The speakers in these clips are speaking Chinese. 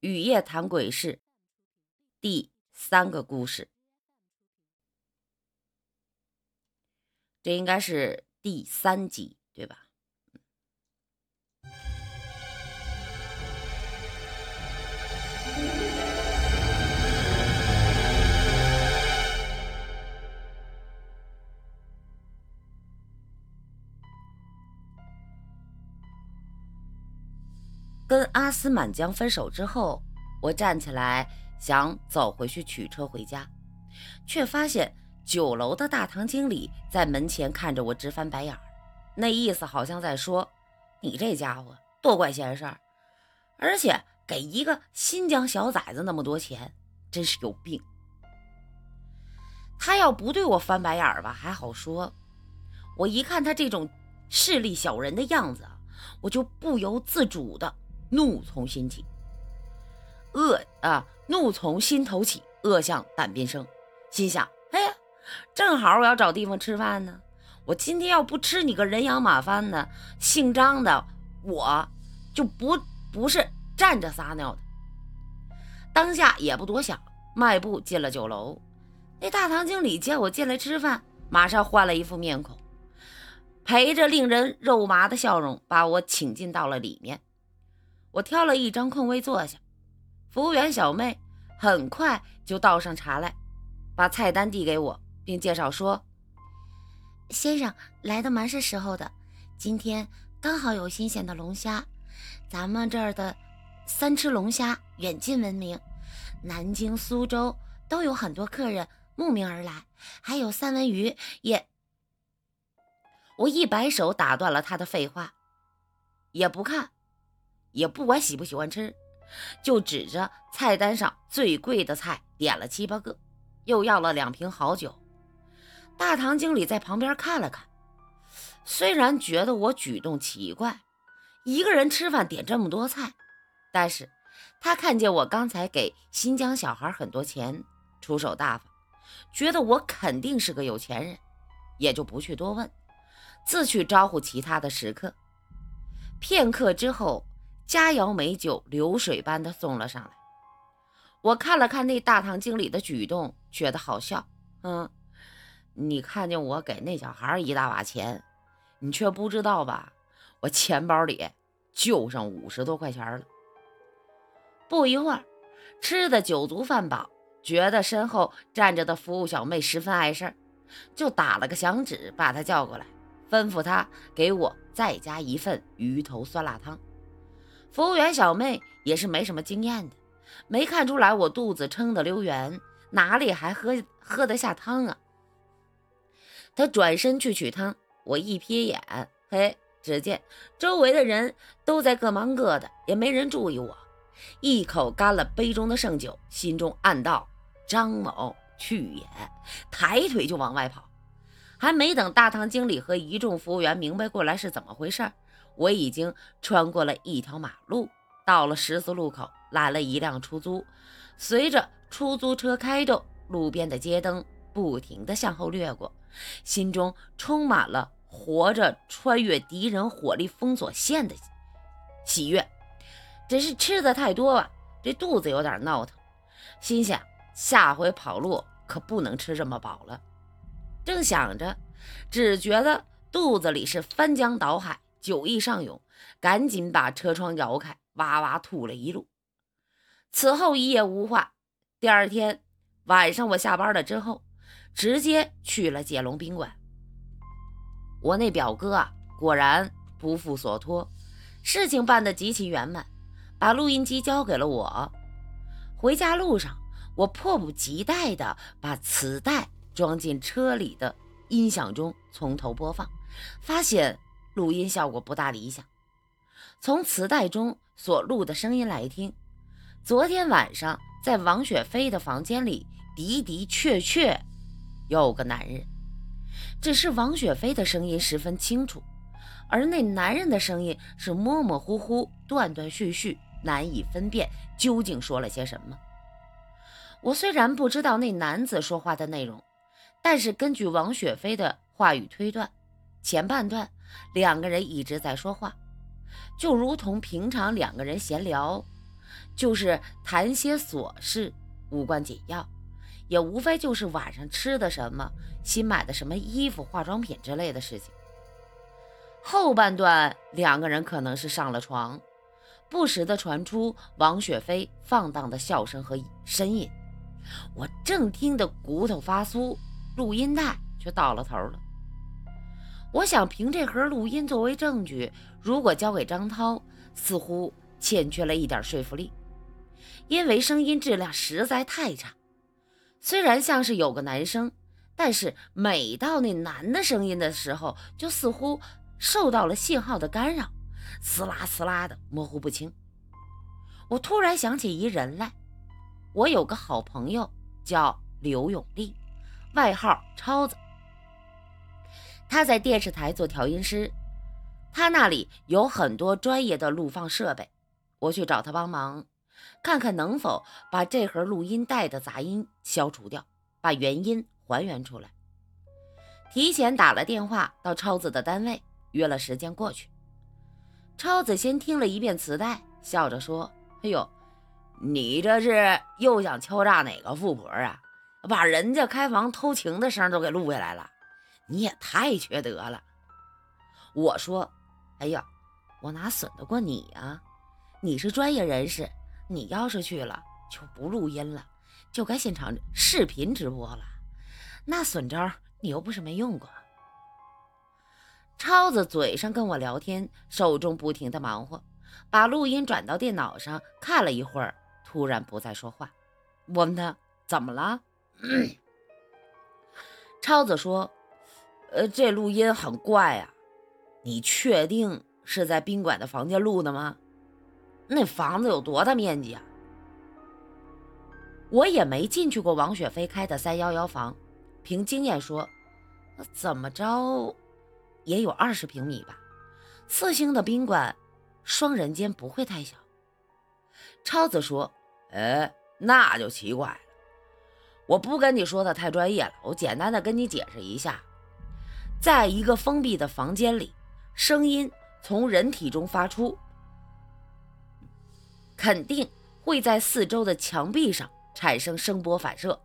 雨夜谈鬼事第三个故事，这应该是第三集，对吧？跟阿斯满江分手之后，我站起来想走回去取车回家，却发现酒楼的大堂经理在门前看着我直翻白眼儿，那意思好像在说：“你这家伙多管闲事儿，而且给一个新疆小崽子那么多钱，真是有病。”他要不对我翻白眼儿吧，还好说；我一看他这种势利小人的样子，我就不由自主的。怒从心起，恶啊！怒从心头起，恶向胆边生。心想：哎呀，正好我要找地方吃饭呢。我今天要不吃你个人仰马翻的，姓张的，我就不不是站着撒尿的。当下也不多想，迈步进了酒楼。那大堂经理见我进来吃饭，马上换了一副面孔，陪着令人肉麻的笑容，把我请进到了里面。我挑了一张空位坐下，服务员小妹很快就倒上茶来，把菜单递给我，并介绍说：“先生来的蛮是时候的，今天刚好有新鲜的龙虾，咱们这儿的三吃龙虾远近闻名，南京、苏州都有很多客人慕名而来，还有三文鱼也……”我一摆手打断了他的废话，也不看。也不管喜不喜欢吃，就指着菜单上最贵的菜点了七八个，又要了两瓶好酒。大堂经理在旁边看了看，虽然觉得我举动奇怪，一个人吃饭点这么多菜，但是他看见我刚才给新疆小孩很多钱，出手大方，觉得我肯定是个有钱人，也就不去多问，自去招呼其他的食客。片刻之后。佳肴美酒流水般的送了上来，我看了看那大堂经理的举动，觉得好笑。嗯，你看见我给那小孩一大把钱，你却不知道吧？我钱包里就剩五十多块钱了。不一会儿，吃的酒足饭饱，觉得身后站着的服务小妹十分碍事儿，就打了个响指，把她叫过来，吩咐她给我再加一份鱼头酸辣汤。服务员小妹也是没什么经验的，没看出来我肚子撑得溜圆，哪里还喝喝得下汤啊？她转身去取汤，我一瞥眼，嘿，只见周围的人都在各忙各的，也没人注意我。一口干了杯中的剩酒，心中暗道：张某去也！抬腿就往外跑。还没等大堂经理和一众服务员明白过来是怎么回事儿。我已经穿过了一条马路，到了十字路口，拦了一辆出租。随着出租车开动，路边的街灯不停地向后掠过，心中充满了活着穿越敌人火力封锁线的喜悦。只是吃的太多吧，这肚子有点闹腾，心想下回跑路可不能吃这么饱了。正想着，只觉得肚子里是翻江倒海。酒意上涌，赶紧把车窗摇开，哇哇吐了一路。此后一夜无话。第二天晚上，我下班了之后，直接去了解龙宾馆。我那表哥啊，果然不负所托，事情办得极其圆满，把录音机交给了我。回家路上，我迫不及待地把磁带装进车里的音响中，从头播放，发现。录音效果不大理想。从磁带中所录的声音来听，昨天晚上在王雪飞的房间里的的确确有个男人，只是王雪飞的声音十分清楚，而那男人的声音是模模糊糊、断断续续，难以分辨究竟说了些什么。我虽然不知道那男子说话的内容，但是根据王雪飞的话语推断，前半段。两个人一直在说话，就如同平常两个人闲聊。就是谈些琐事，无关紧要，也无非就是晚上吃的什么、新买的什么衣服、化妆品之类的事情。后半段，两个人可能是上了床，不时的传出王雪飞放荡的笑声和呻吟。我正听得骨头发酥，录音带却到了头了。我想凭这盒录音作为证据，如果交给张涛，似乎欠缺了一点说服力，因为声音质量实在太差。虽然像是有个男生，但是每到那男的声音的时候，就似乎受到了信号的干扰，嘶啦嘶啦的模糊不清。我突然想起一人来，我有个好朋友叫刘永利，外号超子。他在电视台做调音师，他那里有很多专业的录放设备。我去找他帮忙，看看能否把这盒录音带的杂音消除掉，把原音还原出来。提前打了电话到超子的单位，约了时间过去。超子先听了一遍磁带，笑着说：“哎呦，你这是又想敲诈哪个富婆啊？把人家开房偷情的声都给录下来了。”你也太缺德了！我说：“哎呀，我哪损得过你呀？你是专业人士，你要是去了就不录音了，就该现场视频直播了。那损招你又不是没用过。”超子嘴上跟我聊天，手中不停的忙活，把录音转到电脑上看了一会儿，突然不再说话。我问他怎么了，超子说。呃，这录音很怪啊！你确定是在宾馆的房间录的吗？那房子有多大面积啊？我也没进去过王雪飞开的三幺幺房，凭经验说，怎么着也有二十平米吧。四星的宾馆，双人间不会太小。超子说：“哎，那就奇怪了。我不跟你说的太专业了，我简单的跟你解释一下。”在一个封闭的房间里，声音从人体中发出，肯定会在四周的墙壁上产生声波反射，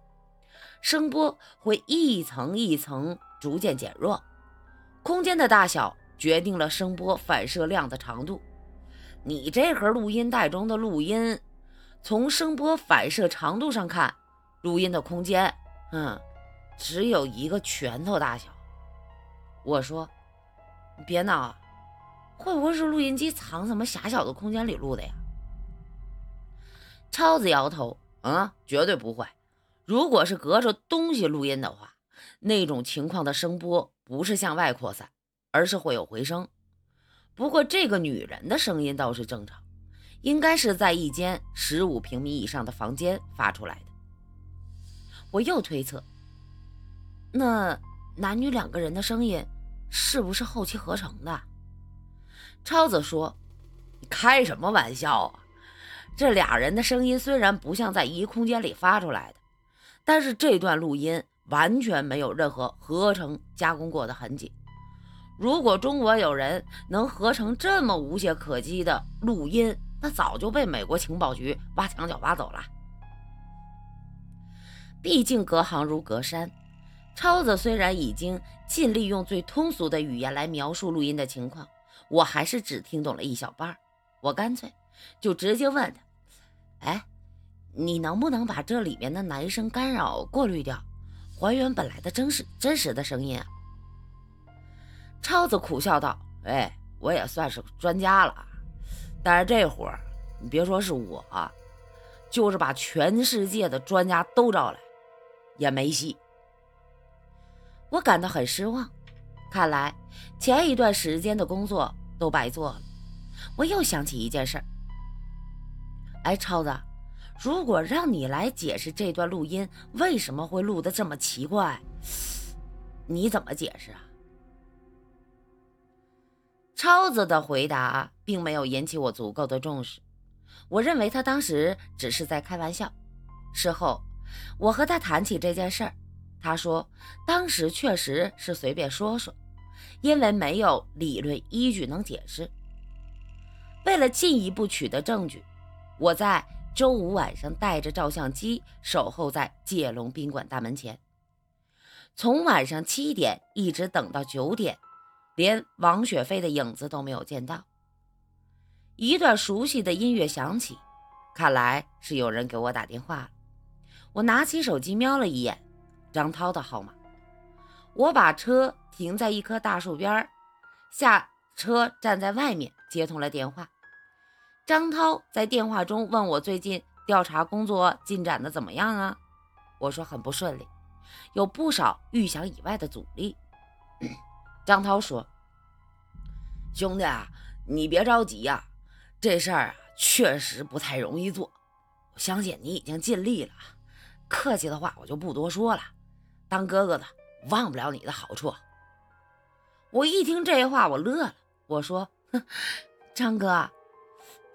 声波会一层一层逐渐减弱。空间的大小决定了声波反射量的长度。你这盒录音带中的录音，从声波反射长度上看，录音的空间，嗯，只有一个拳头大小。我说：“你别闹，会不会是录音机藏什么狭小的空间里录的呀？”超子摇头：“嗯，绝对不会。如果是隔着东西录音的话，那种情况的声波不是向外扩散，而是会有回声。不过这个女人的声音倒是正常，应该是在一间十五平米以上的房间发出来的。”我又推测：“那男女两个人的声音？”是不是后期合成的？超子说：“你开什么玩笑啊？这俩人的声音虽然不像在一空间里发出来的，但是这段录音完全没有任何合成加工过的痕迹。如果中国有人能合成这么无懈可击的录音，那早就被美国情报局挖墙脚挖走了。毕竟隔行如隔山。”超子虽然已经尽力用最通俗的语言来描述录音的情况，我还是只听懂了一小半。我干脆就直接问他：“哎，你能不能把这里面的男声干扰过滤掉，还原本来的真实真实的声音？”啊？”超子苦笑道：“哎，我也算是专家了，但是这活儿，你别说是我，就是把全世界的专家都招来，也没戏。”我感到很失望，看来前一段时间的工作都白做了。我又想起一件事儿，哎，超子，如果让你来解释这段录音为什么会录得这么奇怪，你怎么解释啊？超子的回答并没有引起我足够的重视，我认为他当时只是在开玩笑。事后，我和他谈起这件事儿。他说：“当时确实是随便说说，因为没有理论依据能解释。为了进一步取得证据，我在周五晚上带着照相机守候在界龙宾馆大门前，从晚上七点一直等到九点，连王雪飞的影子都没有见到。一段熟悉的音乐响起，看来是有人给我打电话了。我拿起手机瞄了一眼，张涛的号码。我把车停在一棵大树边下车站在外面接通了电话。张涛在电话中问我最近调查工作进展的怎么样啊？我说很不顺利，有不少预想以外的阻力。张涛说：“兄弟啊，你别着急呀，这事儿啊确实不太容易做。我相信你已经尽力了，客气的话我就不多说了。当哥哥的忘不了你的好处。”我一听这话，我乐了。我说：“哼张哥。”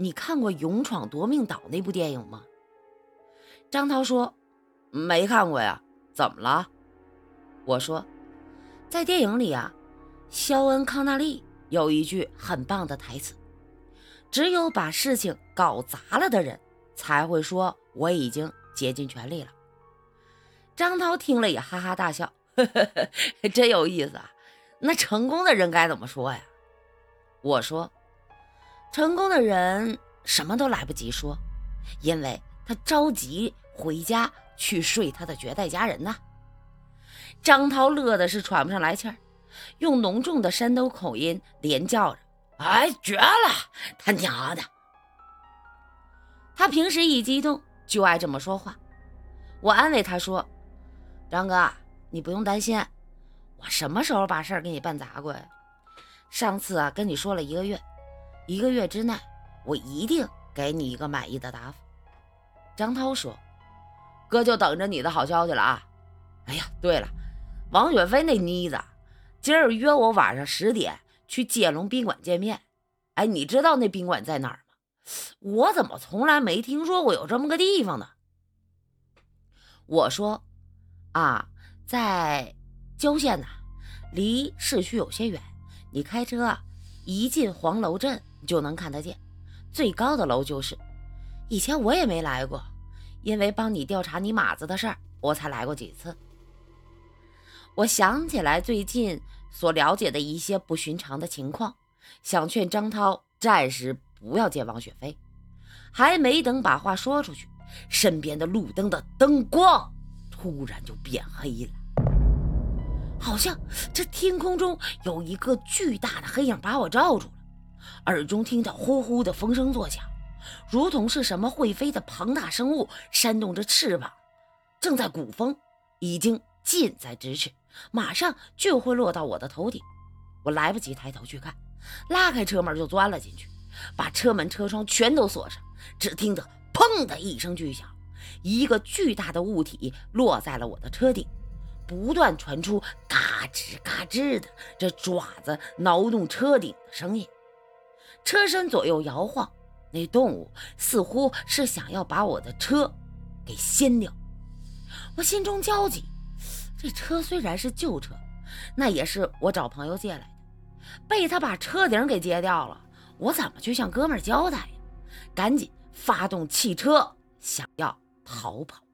你看过《勇闯夺命岛》那部电影吗？张涛说：“没看过呀，怎么了？”我说：“在电影里啊，肖恩·康纳利有一句很棒的台词：只有把事情搞砸了的人，才会说我已经竭尽全力了。”张涛听了也哈哈大笑：“呵呵呵，真有意思啊！那成功的人该怎么说呀？”我说。成功的人什么都来不及说，因为他着急回家去睡他的绝代佳人呢。张涛乐的是喘不上来气儿，用浓重的山东口音连叫着：“哎，绝了，他娘的！”他平时一激动就爱这么说话。我安慰他说：“张哥，你不用担心，我什么时候把事儿给你办砸过呀？上次啊，跟你说了一个月。”一个月之内，我一定给你一个满意的答复。张涛说：“哥就等着你的好消息了啊！”哎呀，对了，王雪飞那妮子今儿约我晚上十点去界龙宾馆见面。哎，你知道那宾馆在哪儿吗？我怎么从来没听说过有这么个地方呢？我说：“啊，在郊县呢，离市区有些远。你开车一进黄楼镇。”就能看得见，最高的楼就是。以前我也没来过，因为帮你调查你马子的事儿，我才来过几次。我想起来最近所了解的一些不寻常的情况，想劝张涛暂时不要见王雪飞。还没等把话说出去，身边的路灯的灯光突然就变黑了，好像这天空中有一个巨大的黑影把我罩住了。耳中听到呼呼的风声作响，如同是什么会飞的庞大生物扇动着翅膀，正在鼓风，已经近在咫尺，马上就会落到我的头顶。我来不及抬头去看，拉开车门就钻了进去，把车门车窗全都锁上。只听得砰的一声巨响，一个巨大的物体落在了我的车顶，不断传出嘎吱嘎吱的这爪子挠动车顶的声音。车身左右摇晃，那动物似乎是想要把我的车给掀掉。我心中焦急，这车虽然是旧车，那也是我找朋友借来的，被他把车顶给揭掉了，我怎么去向哥们交代呀？赶紧发动汽车，想要逃跑。